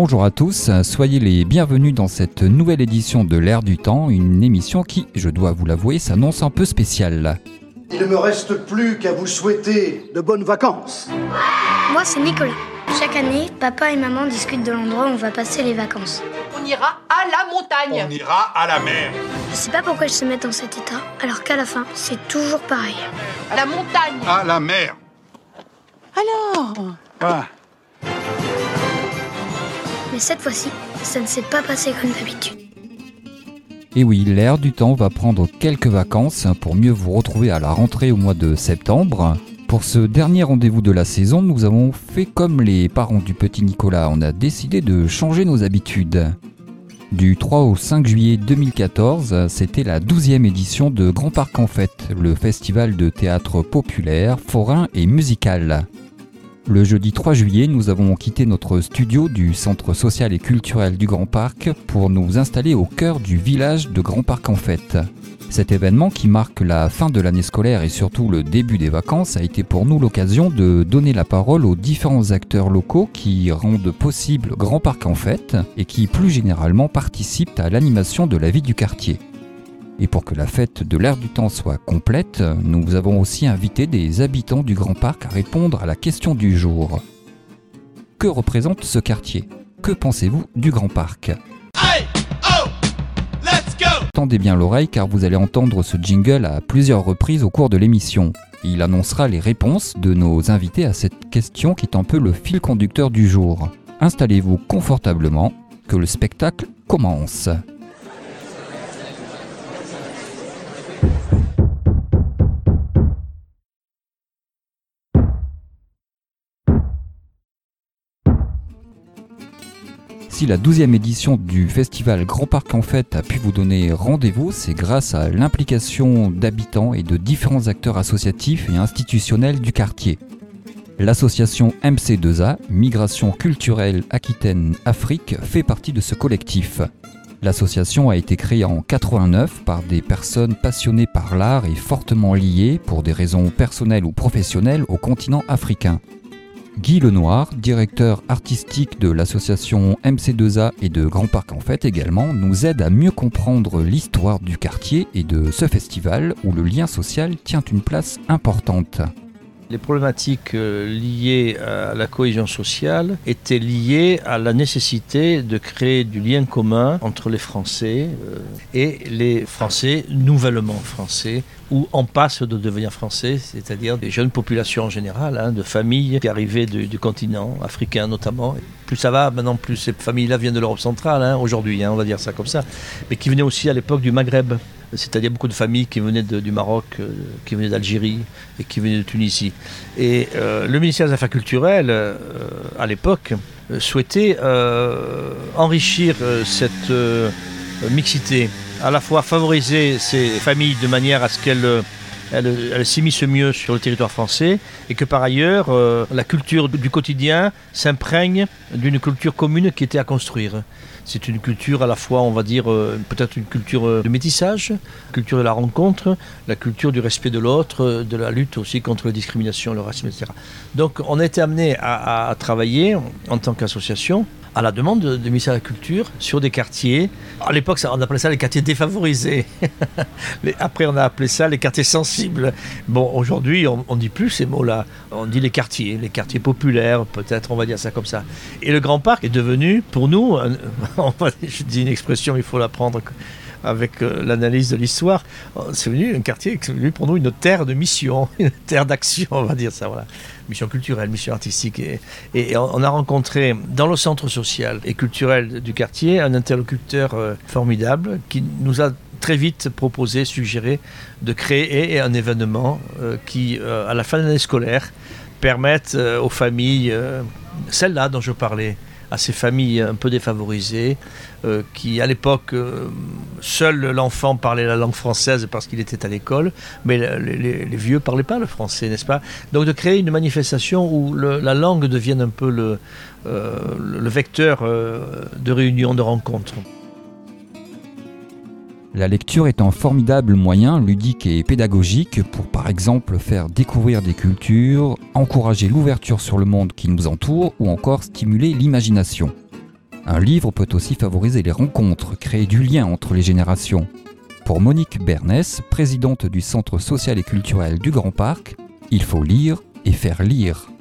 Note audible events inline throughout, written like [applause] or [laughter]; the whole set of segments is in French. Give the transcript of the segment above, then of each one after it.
Bonjour à tous, soyez les bienvenus dans cette nouvelle édition de l'Air du Temps, une émission qui, je dois vous l'avouer, s'annonce un peu spéciale. Il ne me reste plus qu'à vous souhaiter de bonnes vacances. Moi, c'est Nicolas. Chaque année, papa et maman discutent de l'endroit où on va passer les vacances. On ira à la montagne. On ira à la mer. Je sais pas pourquoi ils se mettent dans cet état, alors qu'à la fin, c'est toujours pareil. À la montagne. À la mer. Alors? Ah, Mais cette fois-ci, ça ne s'est pas passé comme d'habitude. Et oui, l'air du temps va prendre quelques vacances pour mieux vous retrouver à la rentrée au mois de septembre. Pour ce dernier rendez-vous de la saison, nous avons fait comme les parents du petit Nicolas, on a décidé de changer nos habitudes. Du 3 au 5 juillet 2014, c'était la 12e édition de Grand Parc en Fête, le festival de théâtre populaire, forain et musical. Le jeudi 3 juillet, nous avons quitté notre studio du Centre social et culturel du Grand Parc pour nous installer au cœur du village de Grand Parc en Fête. Cet événement qui marque la fin de l'année scolaire et surtout le début des vacances a été pour nous l'occasion de donner la parole aux différents acteurs locaux qui rendent possible Grand Parc en Fête et qui plus généralement participent à l'animation de la vie du quartier. Et pour que la fête de l'air du temps soit complète, nous avons aussi invité des habitants du Grand Parc à répondre à la question du jour. Que représente ce quartier? Que pensez-vous du Grand Parc? Hey, oh. Tendez bien l'oreille car vous allez entendre ce jingle à plusieurs reprises au cours de l'émission. Il annoncera les réponses de nos invités à cette question qui est un peu le fil conducteur du jour. Installez-vous confortablement, que le spectacle commence. Si la 12e édition du festival Grand Parc en Fête a pu vous donner rendez-vous, c'est grâce à l'implication d'habitants et de différents acteurs associatifs et institutionnels du quartier. L'association MC2A, Migration culturelle Aquitaine-Afrique, fait partie de ce collectif. L'association a été créée en 89 par des personnes passionnées par l'art et fortement liées, pour des raisons personnelles ou professionnelles, au continent africain. Guy Lenoir, directeur artistique de l'association MC2A et de Grand Parc en Fête également, nous aide à mieux comprendre l'histoire du quartier et de ce festival où le lien social tient une place importante. Les problématiques euh, liées à la cohésion sociale étaient liées à la nécessité de créer du lien commun entre les Français euh, et les Français nouvellement français ou en passe de devenir français, c'est-à-dire des jeunes populations en général, hein, de familles qui arrivaient du, continent africain notamment. Plus ça va, maintenant plus ces familles-là viennent de l'Europe centrale, hein, aujourd'hui, hein, on va dire ça comme ça, mais qui venaient aussi à l'époque du Maghreb. C'est-à-dire beaucoup de familles qui venaient du Maroc, euh, qui venaient d'Algérie et qui venaient de Tunisie. Et euh, le ministère des Affaires culturelles, euh, à l'époque, souhaitait enrichir cette mixité, à la fois favoriser ces familles de manière à ce qu'elles elles, s'immiscent mieux sur le territoire français et que par ailleurs la culture du quotidien s'imprègne d'une culture commune qui était à construire. C'est une culture à la fois, on va dire, euh, peut-être une culture euh, de métissage, culture de la rencontre, la culture du respect de l'autre, euh, de la lutte aussi contre la discrimination, le racisme, etc. Donc on a été amené à- à travailler en tant qu'association à la demande de- du ministère de la Culture sur des quartiers. À l'époque, on appelait ça les quartiers défavorisés. [laughs] Les- Après, on a appelé ça les quartiers sensibles. Bon, aujourd'hui, on ne dit plus ces mots-là. On dit les quartiers, les quartiers populaires, peut-être, on va dire ça comme ça. Et le Grand Parc est devenu, pour nous, un- [laughs] je dis une expression, il faut la prendre avec euh, l'analyse de l'histoire, euh, c'est venu un quartier, c'est venu pour nous une terre de mission, [laughs] une terre d'action, on va dire ça, voilà. Mission culturelle, mission artistique. Et, et on a rencontré dans le centre social et culturel du quartier un interlocuteur euh, formidable qui nous a très vite proposé, suggéré de créer un événement euh, qui, à la fin de l'année scolaire, permette aux familles, celles-là dont je parlais, à ces familles un peu défavorisées, euh, qui à l'époque, euh, seul l'enfant parlait la langue française parce qu'il était à l'école, mais le- les, vieux ne parlaient pas le français, n'est-ce pas? Donc de créer une manifestation où la langue devienne un peu le, euh, le vecteur de réunion, de rencontre. La lecture est un formidable moyen ludique et pédagogique pour par exemple faire découvrir des cultures, encourager l'ouverture sur le monde qui nous entoure ou encore stimuler l'imagination. Un livre peut aussi favoriser les rencontres, créer du lien entre les générations. Pour Monique Bernès, présidente du Centre social et culturel du Grand Parc, il faut lire et faire lire.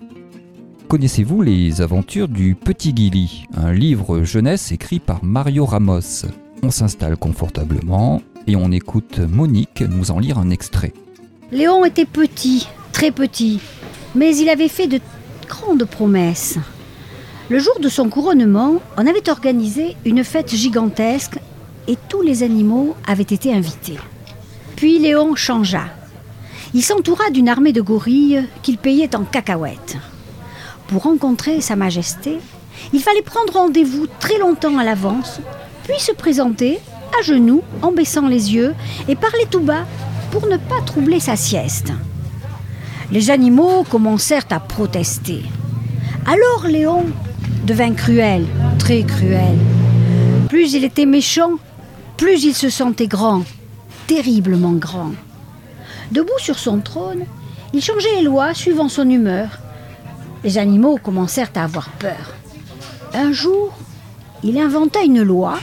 Connaissez-vous les aventures du Petit Guili, un livre jeunesse écrit par Mario Ramos? On s'installe confortablement et on écoute Monique nous en lire un extrait. Léon était petit, très petit, mais il avait fait de grandes promesses. Le jour de son couronnement, on avait organisé une fête gigantesque et tous les animaux avaient été invités. Puis Léon changea. Il s'entoura d'une armée de gorilles qu'il payait en cacahuètes. Pour rencontrer Sa Majesté, il fallait prendre rendez-vous très longtemps à l'avance, puis se présenter à genoux en baissant les yeux et parler tout bas pour ne pas troubler sa sieste. Les animaux commencèrent à protester. Alors Léon devint cruel, très cruel. Plus il était méchant, plus il se sentait grand, terriblement grand. Debout sur son trône, il changeait les lois suivant son humeur. Les animaux commencèrent à avoir peur. Un jour, il inventa une loi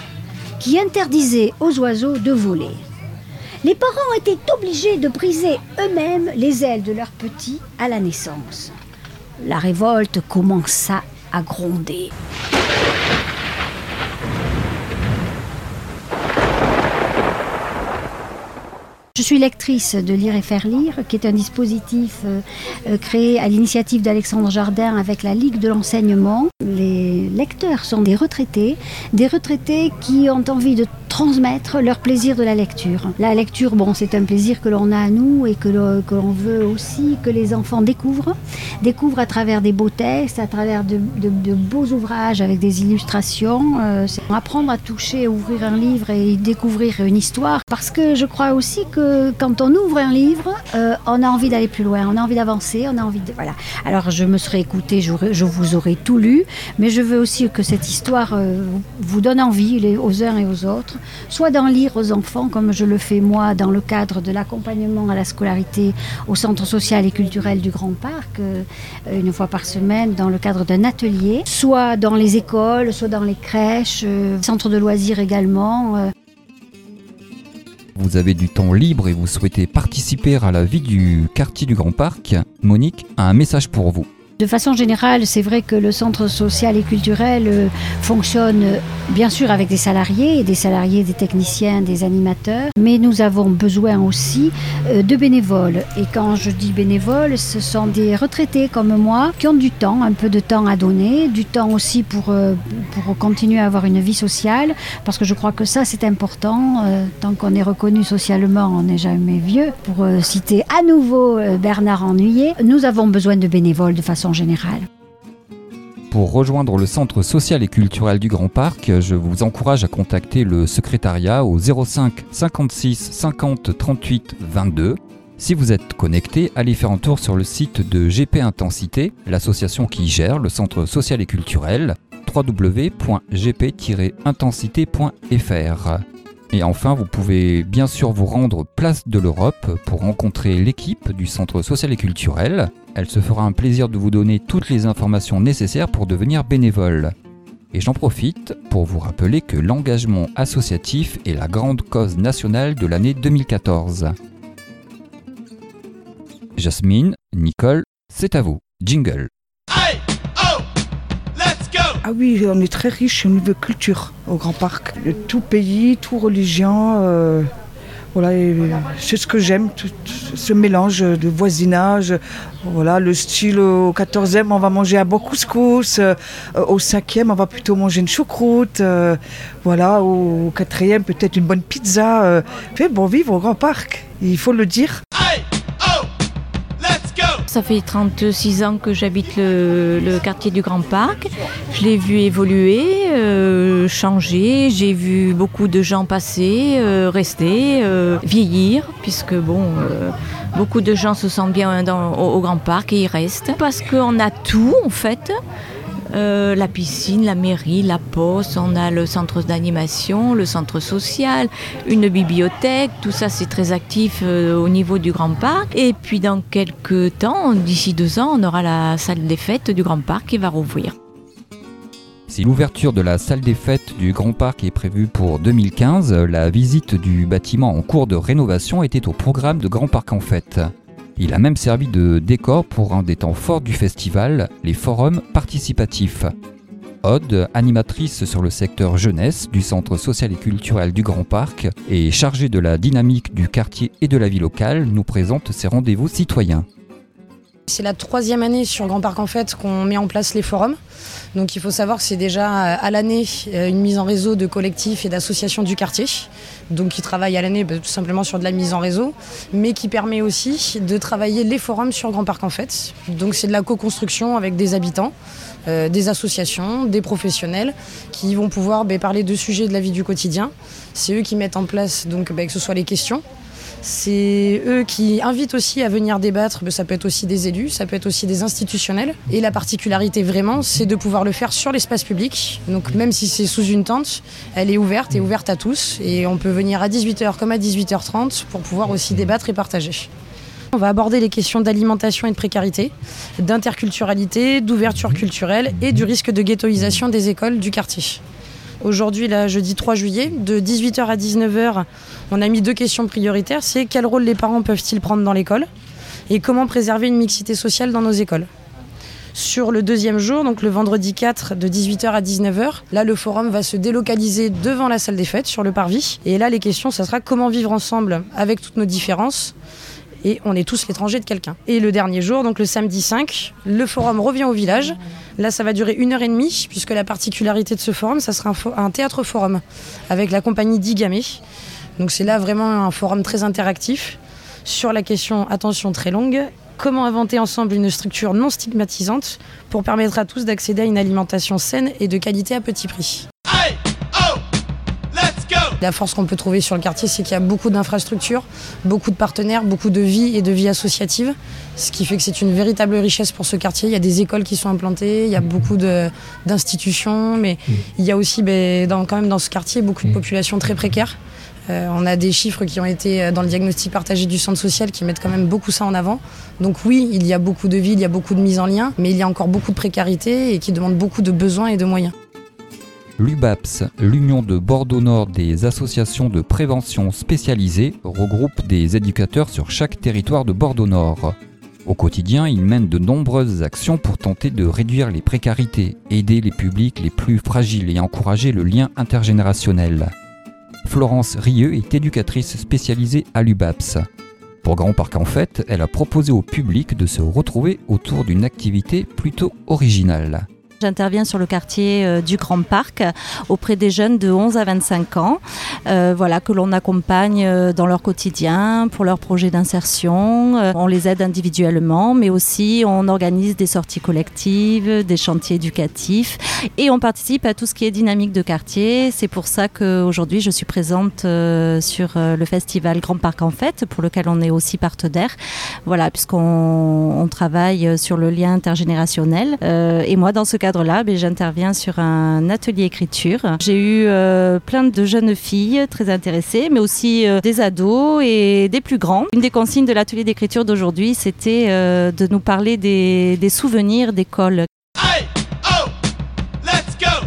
qui interdisait aux oiseaux de voler. Les parents étaient obligés de briser eux-mêmes les ailes de leurs petits à la naissance. La révolte commença à gronder. Je suis lectrice de Lire et faire lire, qui est un dispositif euh, euh, créé à l'initiative d'Alexandre Jardin avec la Ligue de l'enseignement. Les lecteurs sont des retraités, des retraités qui ont envie de transmettre leur plaisir de la lecture. La lecture, bon, c'est un plaisir que l'on a à nous et que l'on veut aussi que les enfants découvrent, découvrent à travers des beaux textes, à travers de, beaux ouvrages avec des illustrations. Euh, apprendre à toucher, ouvrir un livre et découvrir une histoire. Parce que je crois aussi que quand on ouvre un livre, euh, on a envie d'aller plus loin, on a envie d'avancer, on a envie de voilà. Alors je me serai écoutée, je vous aurais tout lu, mais je veux aussi que cette histoire euh, vous donne envie les- aux uns et aux autres, soit d'en lire aux enfants, comme je le fais moi dans le cadre de l'accompagnement à la scolarité au Centre social et culturel du Grand Parc, euh, une fois par semaine, dans le cadre d'un atelier, soit dans les écoles, soit dans les crèches, centres de loisirs également. Vous avez du temps libre et vous souhaitez participer à la vie du quartier du Grand Parc, Monique a un message pour vous. De façon générale, c'est vrai que le centre social et culturel euh, fonctionne euh, bien sûr avec des salariés, des salariés, des techniciens, des animateurs, mais nous avons besoin aussi euh, de bénévoles. Et quand je dis bénévoles, ce sont des retraités comme moi qui ont du temps, un peu de temps à donner, du temps aussi pour, pour continuer à avoir une vie sociale, parce que je crois que ça c'est important. Tant qu'on est reconnu socialement, on n'est jamais vieux. Pour citer à nouveau Bernard Ennuyé, nous avons besoin de bénévoles de façon générale. Pour rejoindre le centre social et culturel du Grand Parc, je vous encourage à contacter le secrétariat au 05 56 50 38 22. Si vous êtes connecté, allez faire un tour sur le site de GP Intensité, l'association qui gère le centre social et culturel, www.gp-intensité.fr. Et enfin, vous pouvez bien sûr vous rendre place de l'Europe pour rencontrer l'équipe du Centre social et culturel. Elle se fera un plaisir de vous donner toutes les informations nécessaires pour devenir bénévole. Et j'en profite pour vous rappeler que l'engagement associatif est la grande cause nationale de l'année 2014. Jasmine, Nicole, c'est à vous. Jingle. Ah oui, on est très riche au niveau culture au Grand Parc. Tout pays, tout religion. euh, Voilà, c'est ce que j'aime, tout ce mélange de voisinage. Voilà, le style au 14e, on va manger un bon couscous. euh, Au 5e, on va plutôt manger une choucroute. euh, Voilà, au 4e, peut-être une bonne pizza. Fait bon vivre au Grand Parc, il faut le dire. Ça fait 36 ans que j'habite le, quartier du Grand Parc. Je l'ai vu évoluer, euh, changer. J'ai vu beaucoup de gens passer, euh, rester, euh, vieillir, puisque bon, beaucoup de gens se sentent bien dans- au, au Grand Parc et y restent. Parce qu'on a tout en fait. Euh, la piscine, la mairie, la poste, on a le centre d'animation, le centre social, une bibliothèque, tout ça c'est très actif euh, au niveau du Grand Parc. Et puis dans quelques temps, d'ici deux ans, on aura la salle des fêtes du Grand Parc qui va rouvrir. Si l'ouverture de la salle des fêtes du Grand Parc est prévue pour 2015, la visite du bâtiment en cours de rénovation était au programme de Grand Parc en fête. Il a même servi de décor pour un des temps forts du festival, les forums participatifs. Aude, animatrice sur le secteur jeunesse du Centre social et culturel du Grand Parc et chargée de la dynamique du quartier et de la vie locale, nous présente ses rendez-vous citoyens. C'est la troisième année sur Grand Parc en fait qu'on met en place les forums. Donc il faut savoir que c'est déjà euh, à l'année euh, une mise en réseau de collectifs et d'associations du quartier. Donc qui travaillent à l'année bah, tout simplement sur de la mise en réseau, mais qui permet aussi de travailler les forums sur Grand Parc en fait. Donc c'est de la co-construction avec des habitants. euh, des associations, des professionnels qui vont pouvoir bah, parler de sujets de la vie du quotidien. C'est eux qui mettent en place donc bah, que ce soit les questions, c'est eux qui invitent aussi à venir débattre. Ça peut être aussi des élus, ça peut être aussi des institutionnels. Et la particularité vraiment, c'est de pouvoir le faire sur l'espace public. Donc même si c'est sous une tente, elle est ouverte et ouverte à tous. Et on peut venir à 18h comme à 18h30 pour pouvoir aussi débattre et partager. On va aborder les questions d'alimentation et de précarité, d'interculturalité, d'ouverture culturelle et du risque de ghettoisation des écoles du quartier. Aujourd'hui, jeudi 3 juillet, de 18h à 19h, on a mis deux questions prioritaires. C'est quel rôle les parents peuvent-ils prendre dans l'école et comment préserver une mixité sociale dans nos écoles? Sur le deuxième jour, donc le vendredi 4 de 18h à 19h, là le forum va se délocaliser devant la salle des fêtes sur le parvis. Et là les questions, ça sera comment vivre ensemble avec toutes nos différences. Et on est tous l'étranger de quelqu'un. Et le dernier jour, donc le samedi 5, le forum revient au village. Là, ça va durer une heure et demie, puisque la particularité de ce forum, ça sera un, théâtre forum avec la compagnie Digamé. Donc c'est là vraiment un forum très interactif sur la question, attention très longue, comment inventer ensemble une structure non stigmatisante pour permettre à tous d'accéder à une alimentation saine et de qualité à petit prix. La force qu'on peut trouver sur le quartier, c'est qu'il y a beaucoup d'infrastructures, beaucoup de partenaires, beaucoup de vie et de vie associative, ce qui fait que c'est une véritable richesse pour ce quartier. Il y a des écoles qui sont implantées, il y a beaucoup de- d'institutions, mais il y a aussi ben, dans, quand même dans ce quartier beaucoup de populations très précaires. Euh, on a des chiffres qui ont été euh, dans le diagnostic partagé du centre social qui mettent quand même beaucoup ça en avant. Donc oui, il y a beaucoup de villes, il y a beaucoup de mise en lien, mais il y a encore beaucoup de précarité et qui demandent beaucoup de besoins et de moyens. L'UBAPS, l'Union de Bordeaux-Nord des associations de prévention spécialisées, regroupe des éducateurs sur chaque territoire de Bordeaux-Nord. Au quotidien, ils mènent de nombreuses actions pour tenter de réduire les précarités, aider les publics les plus fragiles et encourager le lien intergénérationnel. Florence Rieux est éducatrice spécialisée à l'UBAPS. Pour Grand Parc en Fête, elle a proposé au public de se retrouver autour d'une activité plutôt originale. J'interviens sur le quartier euh, du Grand Parc auprès des jeunes de 11 à 25 ans, euh, voilà, que l'on accompagne euh, dans leur quotidien, pour leurs projets d'insertion. On les aide individuellement, mais aussi on organise des sorties collectives, des chantiers éducatifs et on participe à tout ce qui est dynamique de quartier. C'est pour ça qu'aujourd'hui je suis présente sur le festival Grand Parc en Fête, pour lequel on est aussi partenaire. Voilà, puisqu'on on travaille sur le lien intergénérationnel. Et moi, dans ce cadre-là, j'interviens sur un atelier écriture. J'ai eu euh, plein de jeunes filles très intéressées, mais aussi euh, des ados et des plus grands. Une des consignes de l'atelier d'écriture d'aujourd'hui, c'était euh, de nous parler des souvenirs d'école.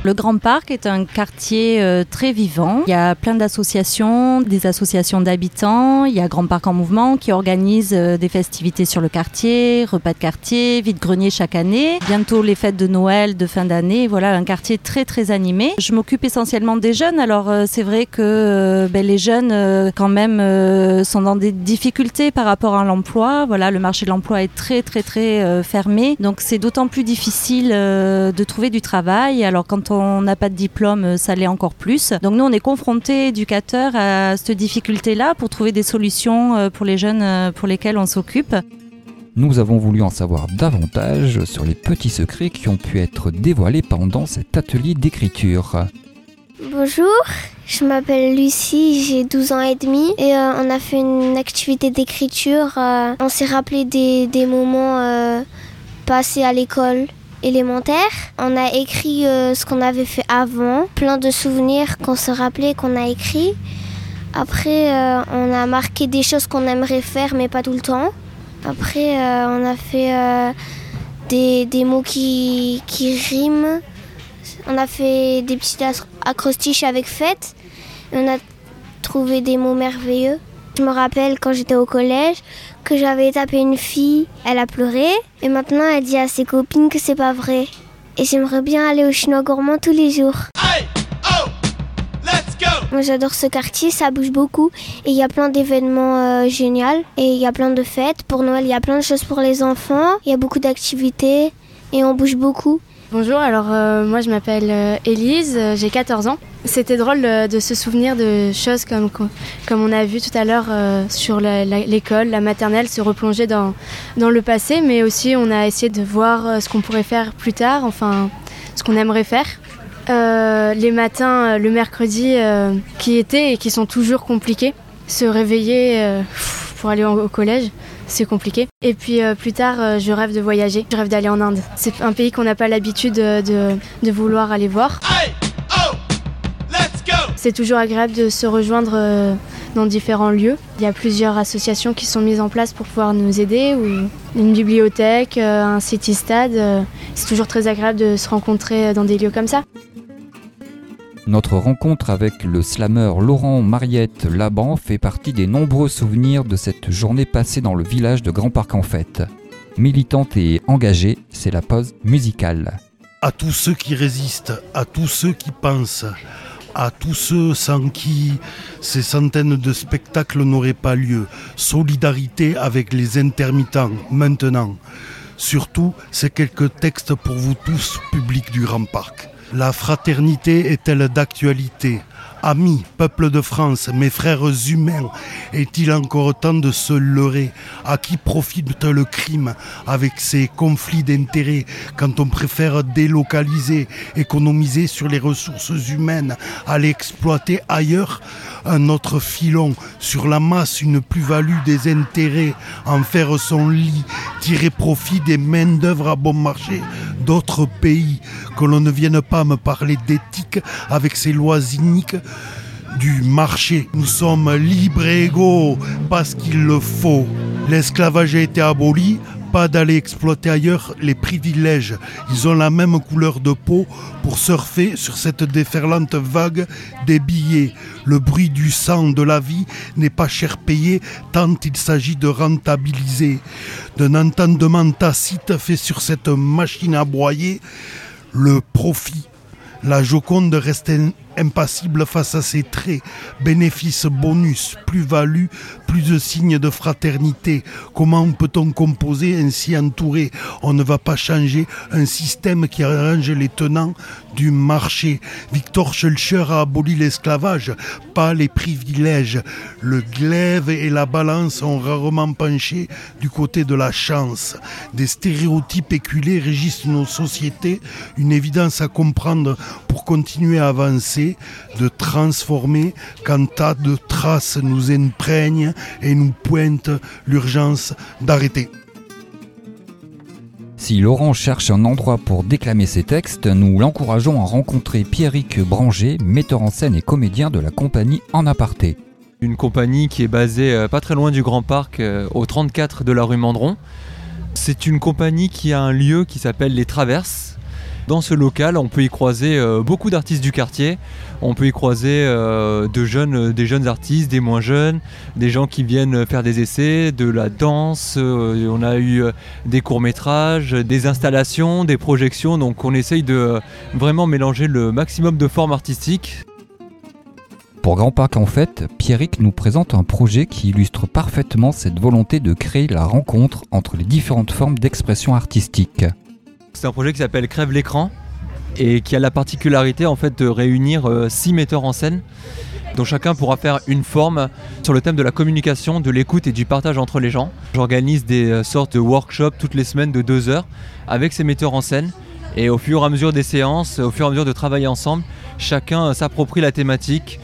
Le Grand Parc est un quartier euh, très vivant. Il y a plein d'associations, des associations d'habitants. Il y a Grand Parc en mouvement qui organise euh, des festivités sur le quartier, repas de quartier, vide-grenier chaque année. Bientôt les fêtes de Noël, de fin d'année. Voilà, un quartier très très animé. Je m'occupe essentiellement des jeunes. Alors euh, c'est vrai que ben, les jeunes quand même sont dans des difficultés par rapport à l'emploi. Voilà, le marché de l'emploi est très très très fermé. Donc c'est d'autant plus difficile de trouver du travail. Alors quand n'a pas de diplôme, ça l'est encore plus. Donc nous, on est confrontés, éducateurs, à cette difficulté-là pour trouver des solutions euh, pour les jeunes euh, pour lesquels on s'occupe. Nous avons voulu en savoir davantage sur les petits secrets qui ont pu être dévoilés pendant cet atelier d'écriture. Bonjour, je m'appelle Lucie, j'ai 12 ans et demi et euh, on a fait une activité d'écriture. on s'est rappelé des, moments passés à l'école élémentaire. On a écrit euh, ce qu'on avait fait avant, plein de souvenirs qu'on se rappelait qu'on a écrit. Après, euh, on a marqué des choses qu'on aimerait faire, mais pas tout le temps. Après, euh, on a fait des, mots qui, qui, riment. On a fait des petits acrostiches avec fête. On a trouvé des mots merveilleux. Je me rappelle quand j'étais au collège que j'avais tapé une fille, elle a pleuré et maintenant elle dit à ses copines que c'est pas vrai. Et j'aimerais bien aller au chinois gourmand tous les jours. Oh, Moi j'adore ce quartier, ça bouge beaucoup et il y a plein d'événements euh, géniaux et il y a plein de fêtes. Pour Noël, il y a plein de choses pour les enfants, il y a beaucoup d'activités et on bouge beaucoup. Bonjour, alors euh, moi je m'appelle euh, Élise, euh, j'ai 14 ans. C'était drôle de, se souvenir de choses comme, on a vu tout à l'heure sur l'école, la, maternelle, se replonger dans, dans le passé, mais aussi on a essayé de voir ce qu'on pourrait faire plus tard, enfin ce qu'on aimerait faire. les matins, le mercredi, qui étaient et qui sont toujours compliqués, se réveiller pour aller au collège c'est compliqué. Et puis euh, plus tard, euh, je rêve de voyager, je rêve d'aller en Inde. C'est un pays qu'on n'a pas l'habitude de, de, vouloir aller voir. Oh, c'est toujours agréable de se rejoindre euh, dans différents lieux. Il y a plusieurs associations qui sont mises en place pour pouvoir nous aider, ou une bibliothèque, un city-stade. C'est toujours très agréable de se rencontrer dans des lieux comme ça. Notre rencontre avec le slammer Laurent Mariette Laban fait partie des nombreux souvenirs de cette journée passée dans le village de Grand Parc en Fête. Militante et engagée, c'est la pause musicale. À tous ceux qui résistent, à tous ceux qui pensent, à tous ceux sans qui ces centaines de spectacles n'auraient pas lieu. Solidarité avec les intermittents maintenant. Surtout, ces quelques textes pour vous tous, public du Grand Parc. La fraternité est-elle d'actualité? Amis, peuple de France, mes frères humains, est-il encore temps de se leurrer? À qui profite le crime avec ses conflits d'intérêts quand on préfère délocaliser, économiser sur les ressources humaines, aller exploiter ailleurs? Un autre filon sur la masse, une plus-value des intérêts, en faire son lit, tirer profit des main-d'œuvre à bon marché d'autres pays, que l'on ne vienne pas me parler d'éthique avec ses lois iniques du marché. Nous sommes libres et égaux parce qu'il le faut. L'esclavage a été aboli, pas d'aller exploiter ailleurs les privilèges. Ils ont la même couleur de peau pour surfer sur cette déferlante vague des billets. Le bruit du sang de la vie n'est pas cher payé tant il s'agit de rentabiliser. D'un entendement tacite fait sur cette machine à broyer le profit. La Joconde reste impassible face à ces traits, bénéfices, bonus, plus-value, plus de signes de fraternité. Comment peut-on composer ainsi entouré? On ne va pas changer un système qui arrange les tenants du marché. Victor Schulcher a aboli l'esclavage, pas les privilèges. Le glaive et la balance ont rarement penché du côté de la chance. Des stéréotypes éculés régissent nos sociétés, une évidence à comprendre pour continuer à avancer de transformer quand tas de traces nous imprègnent et nous pointent l'urgence d'arrêter. Si Laurent cherche un endroit pour déclamer ses textes, nous l'encourageons à rencontrer Pierrick Branger, metteur en scène et comédien de la compagnie En Aparté. Une compagnie qui est basée euh, pas très loin du Grand Parc, euh, au 34 de la rue Mandron. C'est une compagnie qui a un lieu qui s'appelle Les Traverses, Dans ce local, on peut y croiser euh, beaucoup d'artistes du quartier. On peut y croiser euh, jeunes, des jeunes artistes, des moins jeunes, des gens qui viennent faire des essais, de la danse. euh, on a eu euh, des courts-métrages, des installations, des projections. Donc on essaye de euh, vraiment mélanger le maximum de formes artistiques. Pour Grand Parc en fait, Pierrick nous présente un projet qui illustre parfaitement cette volonté de créer la rencontre entre les différentes formes d'expression artistique. C'est un projet qui s'appelle Crève l'écran et qui a la particularité en fait de réunir euh, six metteurs en scène dont chacun pourra faire une forme sur le thème de la communication, de l'écoute et du partage entre les gens. J'organise des euh, sortes de workshops toutes les semaines de deux heures avec ces metteurs en scène et au fur et à mesure des séances, au fur et à mesure de travailler ensemble, chacun euh, s'approprie la thématique,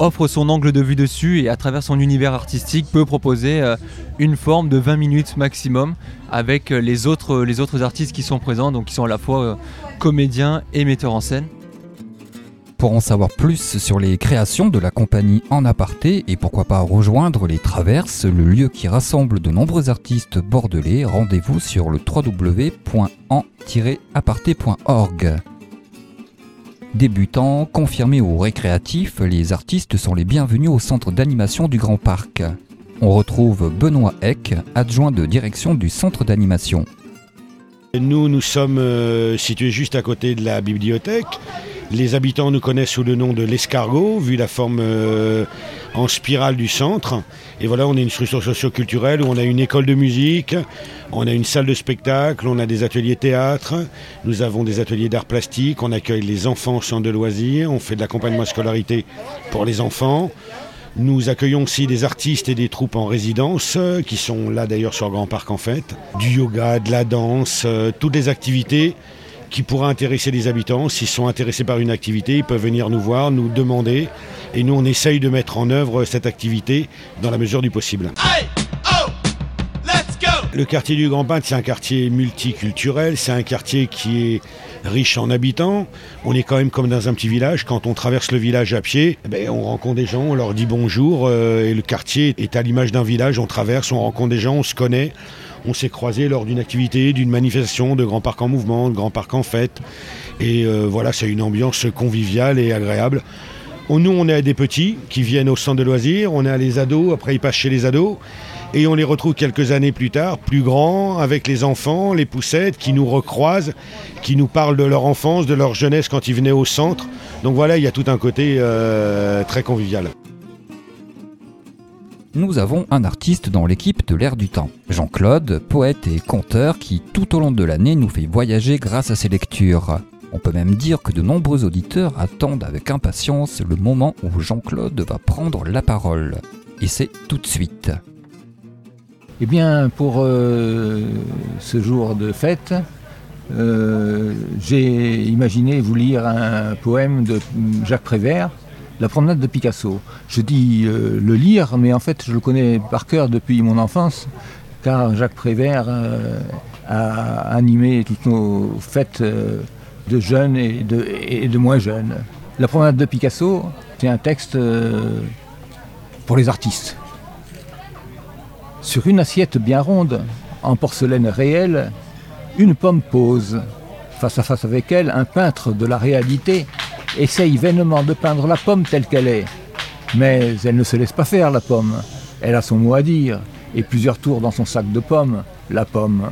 offre son angle de vue dessus et à travers son univers artistique peut proposer euh, une forme de 20 minutes maximum avec euh, les autres, les autres artistes qui sont présents, donc qui sont à la fois euh, comédiens et metteurs en scène. Pour en savoir plus sur les créations de la compagnie En Aparté et pourquoi pas rejoindre les Traverses, le lieu qui rassemble de nombreux artistes bordelais, rendez-vous sur le www.en-aparté.org. Débutants, confirmés ou récréatifs, les artistes sont les bienvenus au centre d'animation du Grand Parc. On retrouve Benoît Eck, adjoint de direction du centre d'animation. Nous, nous sommes euh, situés juste à côté de la bibliothèque. Les habitants nous connaissent sous le nom de l'escargot, vu la forme euh, en spirale du centre. Et voilà, on est une structure socio-culturelle où on a une école de musique, on a une salle de spectacle, on a des ateliers théâtre, nous avons des ateliers d'art plastique, on accueille les enfants en centre de loisirs, on fait de l'accompagnement scolarité pour les enfants. Nous accueillons aussi des artistes et des troupes en résidence, euh, qui sont là d'ailleurs sur Grand Parc en fait. Du yoga, de la danse, euh, toutes les activités qui pourraient intéresser les habitants. S'ils sont intéressés par une activité, ils peuvent venir nous voir, nous demander. Et nous, on essaye de mettre en œuvre cette activité dans la mesure du possible. Le quartier du Grand Parc, c'est un quartier multiculturel, c'est un quartier qui est riche en habitants. On est quand même comme dans un petit village. Quand on traverse le village à pied, eh ben, on rencontre des gens, on leur dit bonjour. euh, et le quartier est à l'image d'un village. On traverse, on rencontre des gens, on se connaît. On s'est croisés lors d'une activité, d'une manifestation de Grand Parc en mouvement, de Grand Parc en fête. Et euh, voilà, c'est une ambiance conviviale et agréable. Nous, on est des petits qui viennent au centre de loisirs, on a les ados, après ils passent chez les ados. Et on les retrouve quelques années plus tard, plus grands, avec les enfants, les poussettes, qui nous recroisent, qui nous parlent de leur enfance, de leur jeunesse quand ils venaient au centre. Donc voilà, il y a tout un côté euh, très convivial. Nous avons un artiste dans l'équipe de l'ère du temps, Jean-Claude, poète et conteur qui tout au long de l'année nous fait voyager grâce à ses lectures. On peut même dire que de nombreux auditeurs attendent avec impatience le moment où Jean-Claude va prendre la parole. Et c'est tout de suite. Eh bien, pour euh, ce jour de fête, euh, j'ai imaginé vous lire un poème de Jacques Prévert, La promenade de Picasso. Je dis euh, le lire, mais en fait, je le connais par cœur depuis mon enfance, car Jacques Prévert a animé toutes nos fêtes de jeunes et de, moins jeunes. La promenade de Picasso, c'est un texte euh, pour les artistes. Sur une assiette bien ronde, en porcelaine réelle, une pomme pose. Face à face avec elle, un peintre de la réalité essaye vainement de peindre la pomme telle qu'elle est. Mais elle ne se laisse pas faire, la pomme. Elle a son mot à dire, et plusieurs tours dans son sac de pommes, la pomme.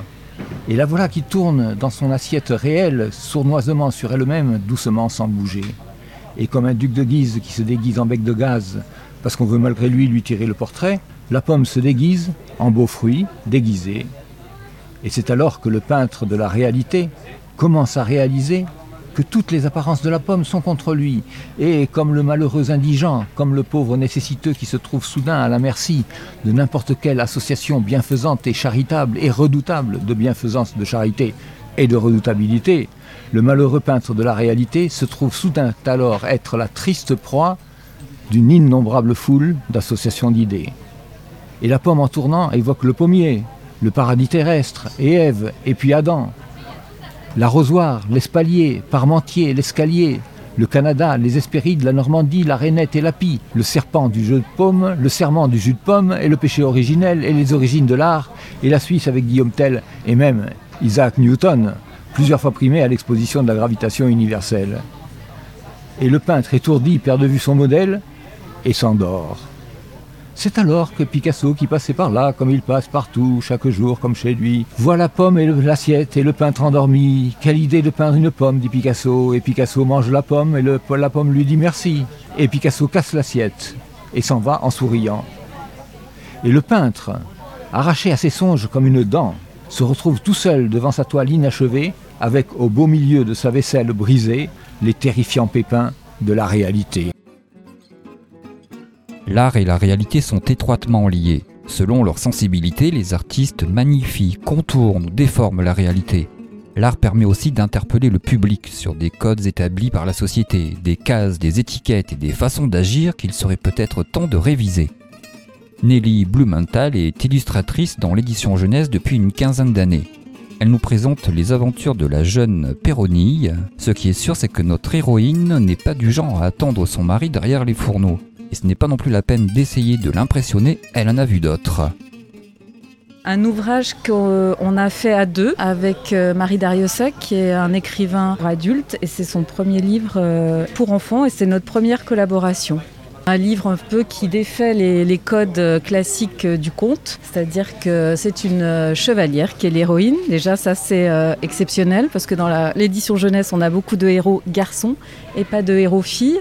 Et la voilà qui tourne dans son assiette réelle, sournoisement sur elle-même, doucement sans bouger. Et comme un duc de Guise qui se déguise en bec de gaz, parce qu'on veut malgré lui lui tirer le portrait, la pomme se déguise en beau fruit, déguisé. Et c'est alors que le peintre de la réalité commence à réaliser que toutes les apparences de la pomme sont contre lui, et comme le malheureux indigent, comme le pauvre nécessiteux qui se trouve soudain à la merci de n'importe quelle association bienfaisante et charitable et redoutable de bienfaisance, de charité et de redoutabilité, le malheureux peintre de la réalité se trouve soudain alors être la triste proie d'une innombrable foule d'associations d'idées. Et la pomme en tournant évoque le pommier, le paradis terrestre, et Ève, et puis Adam. L'arrosoir, l'espalier, Parmentier, l'escalier, le Canada, les Hespérides, la Normandie, la Rainette et la Pie, le serpent du jeu de paume, le serment du jus de pomme, et le péché originel, et les origines de l'art, et la Suisse avec Guillaume Tell, et même Isaac Newton, plusieurs fois primé à l'exposition de la gravitation universelle. Et le peintre étourdi perd de vue son modèle et s'endort. C'est alors que Picasso, qui passait par là, comme il passe partout, chaque jour, comme chez lui, voit la pomme et l'assiette et le peintre endormi. Quelle idée de peindre une pomme, dit Picasso. Et Picasso mange la pomme et la pomme lui dit merci. Et Picasso casse l'assiette et s'en va en souriant. Et le peintre, arraché à ses songes comme une dent, se retrouve tout seul devant sa toile inachevée, avec au beau milieu de sa vaisselle brisée les terrifiants pépins de la réalité. L'art et la réalité sont étroitement liés. Selon leur sensibilité, les artistes magnifient, contournent ou déforment la réalité. L'art permet aussi d'interpeller le public sur des codes établis par la société, des cases, des étiquettes et des façons d'agir qu'il serait peut-être temps de réviser. Nelly Blumenthal est illustratrice dans l'édition jeunesse depuis une quinzaine d'années. Elle nous présente les aventures de la jeune Péronille. Ce qui est sûr, c'est que notre héroïne n'est pas du genre à attendre son mari derrière les fourneaux. Et ce n'est pas non plus la peine d'essayer de l'impressionner, elle en a vu d'autres. Un ouvrage qu'on a fait à deux avec euh, Marie Dariussec, qui est un écrivain pour adultes, et c'est son premier livre euh, pour enfants, et c'est notre première collaboration. Un livre un peu qui défait les, codes classiques du conte, c'est-à-dire que c'est une chevalière qui est l'héroïne. Déjà, ça c'est euh, exceptionnel parce que dans l'édition jeunesse, on a beaucoup de héros garçons et pas de héros filles.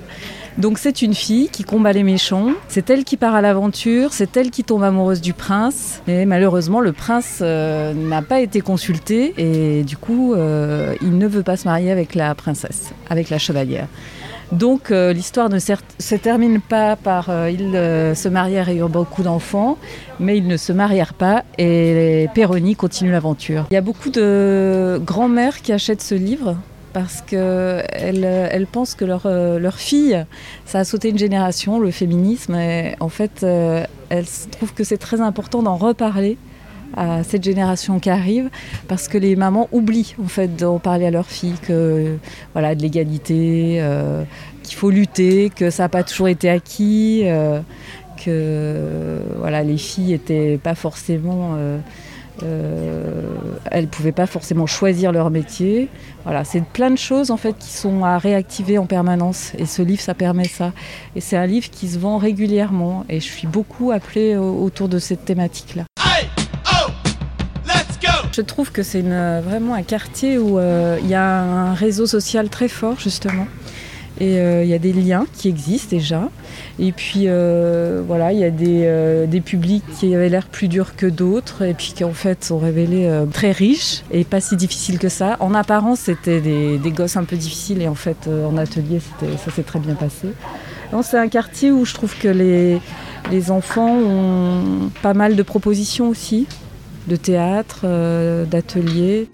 Donc c'est une fille qui combat les méchants, c'est elle qui part à l'aventure, c'est elle qui tombe amoureuse du prince, mais malheureusement le prince euh, n'a pas été consulté. Et du coup euh, il ne veut pas se marier avec la princesse, avec la chevalière. Donc euh, l'histoire ne se termine pas par ils se marièrent et eurent beaucoup d'enfants, mais ils ne se marièrent pas et Péroni continue l'aventure. Il y a beaucoup de grands-mères qui achètent ce livre parce qu'elles elles pensent que leur, euh, leur, fille, ça a sauté une génération, le féminisme, et en fait, euh, elles trouvent que c'est très important d'en reparler à cette génération qui arrive parce que les mamans oublient en fait d'en parler à leurs filles que voilà de l'égalité euh, qu'il faut lutter que ça n'a pas toujours été acquis que voilà les filles n'étaient pas forcément elles ne pouvaient pas forcément choisir leur métier. Voilà, c'est plein de choses en fait qui sont à réactiver en permanence. Et ce livre, ça permet ça. Et c'est un livre qui se vend régulièrement. Et je suis beaucoup appelée autour de cette thématique-là. Je trouve que c'est vraiment un quartier où euh, il y a un réseau social très fort justement. Et euh, il y a des liens qui existent déjà. Et puis euh, voilà, il y a des, euh, des, publics qui avaient l'air plus durs que d'autres et puis qui en fait sont révélés très riches et pas si difficiles que ça. En apparence, c'était des, des, gosses un peu difficiles et en fait en atelier, ça s'est très bien passé. C'est un quartier où je trouve que les, les enfants ont pas mal de propositions aussi, de théâtre, d'ateliers.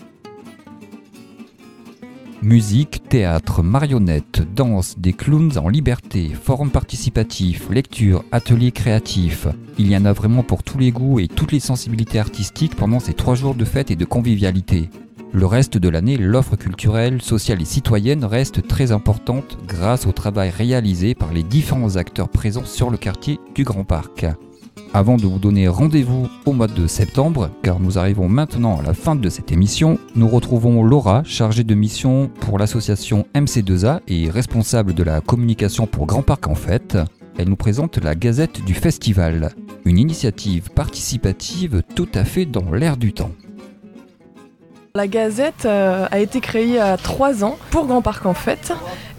Musique, théâtre, marionnettes, danse, des clowns en liberté, forum participatif, lecture, ateliers créatifs. Il y en a vraiment pour tous les goûts et toutes les sensibilités artistiques pendant ces trois jours de fête et de convivialité. Le reste de l'année, l'offre culturelle, sociale et citoyenne reste très importante grâce au travail réalisé par les différents acteurs présents sur le quartier du Grand Parc. Avant de vous donner rendez-vous au mois de septembre, car nous arrivons maintenant à la fin de cette émission, nous retrouvons Laura, chargée de mission pour l'association MC2A et responsable de la communication pour Grand Parc en Fête. Elle nous présente la Gazette du Festival, une initiative participative tout à fait dans l'air du temps. La Gazette euh, a été créée a trois ans pour Grand Parc en Fête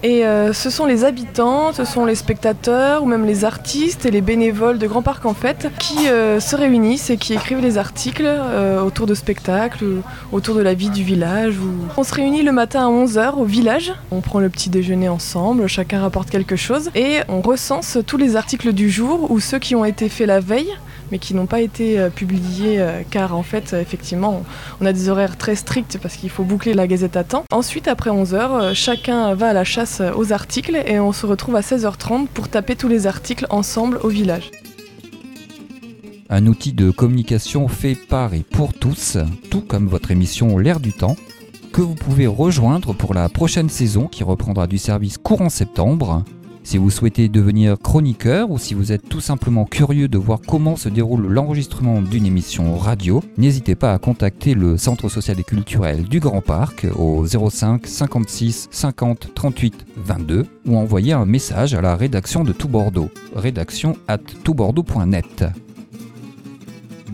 et euh, ce sont les habitants, ce sont les spectateurs ou même les artistes et les bénévoles de Grand Parc en fait qui euh, se réunissent et qui écrivent les articles autour de spectacles, autour de la vie du village. On se réunit le matin à 11h au village, on prend le petit déjeuner ensemble, chacun rapporte quelque chose et on recense tous les articles du jour ou ceux qui ont été faits la veille mais qui n'ont pas été euh, publiés euh, car en fait euh, effectivement on a des horaires très stricts parce qu'il faut boucler la gazette à temps. Ensuite après 11h chacun va à la chasse aux articles et on se retrouve à 16h30 pour taper tous les articles ensemble au village. Un outil de communication fait par et pour tous, tout comme votre émission L'air du temps, que vous pouvez rejoindre pour la prochaine saison qui reprendra du service courant septembre. Si vous souhaitez devenir chroniqueur ou si vous êtes tout simplement curieux de voir comment se déroule l'enregistrement d'une émission radio, n'hésitez pas à contacter le Centre social et culturel du Grand Parc au 05 56 50 38 22 ou envoyer un message à la rédaction de Tout Bordeaux, rédaction at toutbordeaux.net.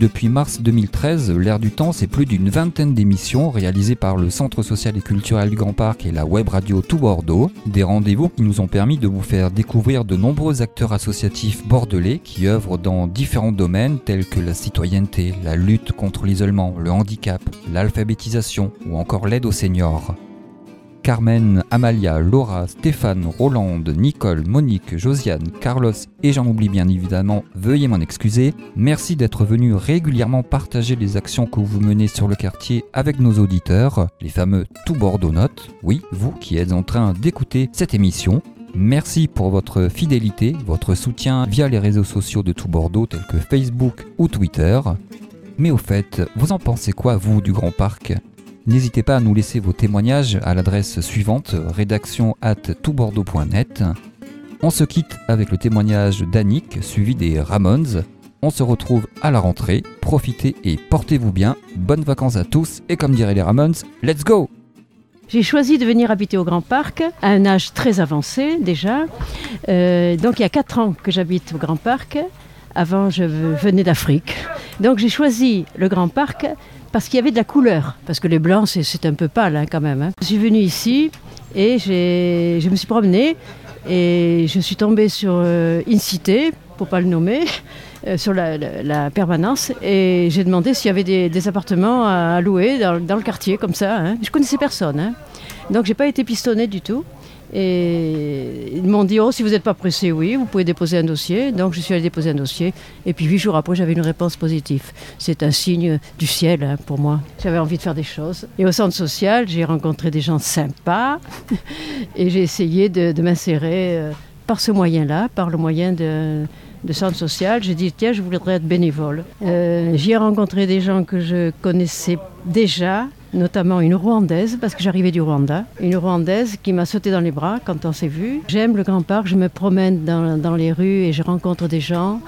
Depuis mars 2013, L'Air du Temps, c'est plus d'une vingtaine d'émissions réalisées par le Centre social et culturel du Grand Parc et la web radio Tout Bordeaux. Des rendez-vous qui nous ont permis de vous faire découvrir de nombreux acteurs associatifs bordelais qui œuvrent dans différents domaines tels que la citoyenneté, la lutte contre l'isolement, le handicap, l'alphabétisation ou encore l'aide aux seniors. Carmen, Amalia, Laura, Stéphane, Rolande, Nicole, Monique, Josiane, Carlos et j'en oublie bien évidemment, veuillez m'en excuser. Merci d'être venus régulièrement partager les actions que vous menez sur le quartier avec nos auditeurs, les fameux Tout Bordeaux Notes. Oui, vous qui êtes en train d'écouter cette émission. Merci pour votre fidélité, votre soutien via les réseaux sociaux de Tout Bordeaux tels que Facebook ou Twitter. Mais au fait, vous en pensez quoi vous du Grand Parc? N'hésitez pas à nous laisser vos témoignages à l'adresse suivante rédaction at toutbordeaux.net. On se quitte avec le témoignage d'Annick suivi des Ramones. On se retrouve à la rentrée. Profitez et portez-vous bien. Bonnes vacances à tous et comme diraient les Ramones, let's go j'ai choisi de venir habiter au Grand Parc à un âge très avancé déjà. Euh, donc il y a 4 ans que j'habite au Grand Parc. Avant, je venais d'Afrique. Donc j'ai choisi le Grand Parc parce qu'il y avait de la couleur. Parce que les blancs, c'est un peu pâle hein, quand même. Hein. Je suis venue ici et je me suis promenée et je suis tombée sur euh, Incité, pour pas le nommer, [laughs] euh, sur la, permanence et j'ai demandé s'il y avait des, appartements à, louer dans, le quartier comme ça. Hein. Je connaissais personne. Hein. Donc j'ai pas été pistonnée du tout. Et ils m'ont dit, oh, si vous n'êtes pas pressé, oui, vous pouvez déposer un dossier. Donc je suis allée déposer un dossier. Et puis huit jours après, j'avais une réponse positive. C'est un signe du ciel hein, pour moi. J'avais envie de faire des choses. Et au centre social, j'ai rencontré des gens sympas. [laughs] et j'ai essayé de, m'insérer euh, par ce moyen-là, par le moyen de, centre social. J'ai dit, tiens, je voudrais être bénévole. Euh, J'y ai rencontré des gens que je connaissais déjà notamment une Rwandaise, parce que j'arrivais du Rwanda, une Rwandaise qui m'a sauté dans les bras quand on s'est vu. J'aime le Grand Parc, je me promène dans, les rues et je rencontre des gens.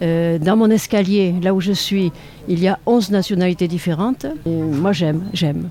Euh, dans mon escalier, là où je suis, il y a 11 nationalités différentes. moi j'aime, j'aime.